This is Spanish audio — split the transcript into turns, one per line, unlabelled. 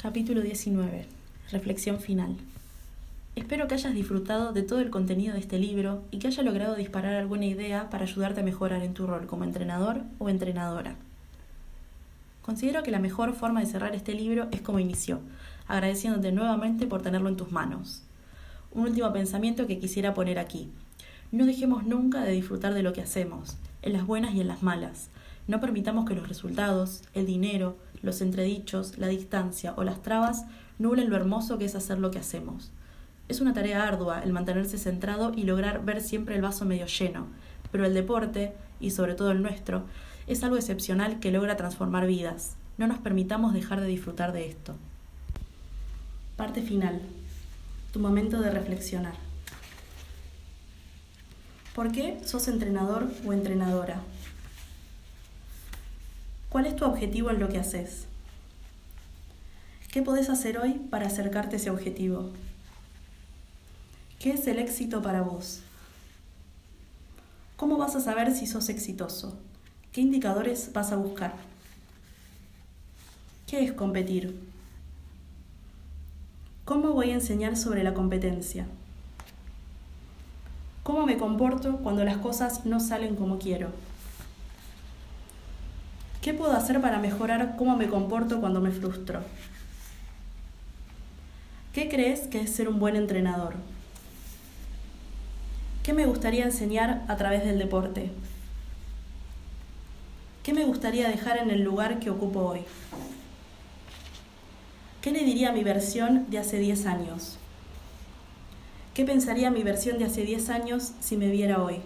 Capítulo 19. Reflexión final. Espero que hayas disfrutado de todo el contenido de este libro y que haya logrado disparar alguna idea para ayudarte a mejorar en tu rol como entrenador o entrenadora. Considero que la mejor forma de cerrar este libro es como inició, agradeciéndote nuevamente por tenerlo en tus manos. Un último pensamiento que quisiera poner aquí. No dejemos nunca de disfrutar de lo que hacemos, en las buenas y en las malas. No permitamos que los resultados, el dinero, los entredichos, la distancia o las trabas nublen lo hermoso que es hacer lo que hacemos. Es una tarea ardua el mantenerse centrado y lograr ver siempre el vaso medio lleno, pero el deporte, y sobre todo el nuestro, es algo excepcional que logra transformar vidas. No nos permitamos dejar de disfrutar de esto. Parte final. Tu momento de reflexionar. ¿Por qué sos entrenador o entrenadora? ¿Cuál es tu objetivo en lo que haces? ¿Qué podés hacer hoy para acercarte a ese objetivo? ¿Qué es el éxito para vos? ¿Cómo vas a saber si sos exitoso? ¿Qué indicadores vas a buscar? ¿Qué es competir? ¿Cómo voy a enseñar sobre la competencia? ¿Cómo me comporto cuando las cosas no salen como quiero? ¿Qué puedo hacer para mejorar cómo me comporto cuando me frustro? ¿Qué crees que es ser un buen entrenador? ¿Qué me gustaría enseñar a través del deporte? ¿Qué me gustaría dejar en el lugar que ocupo hoy? ¿Qué le diría mi versión de hace 10 años? ¿Qué pensaría mi versión de hace 10 años si me viera hoy?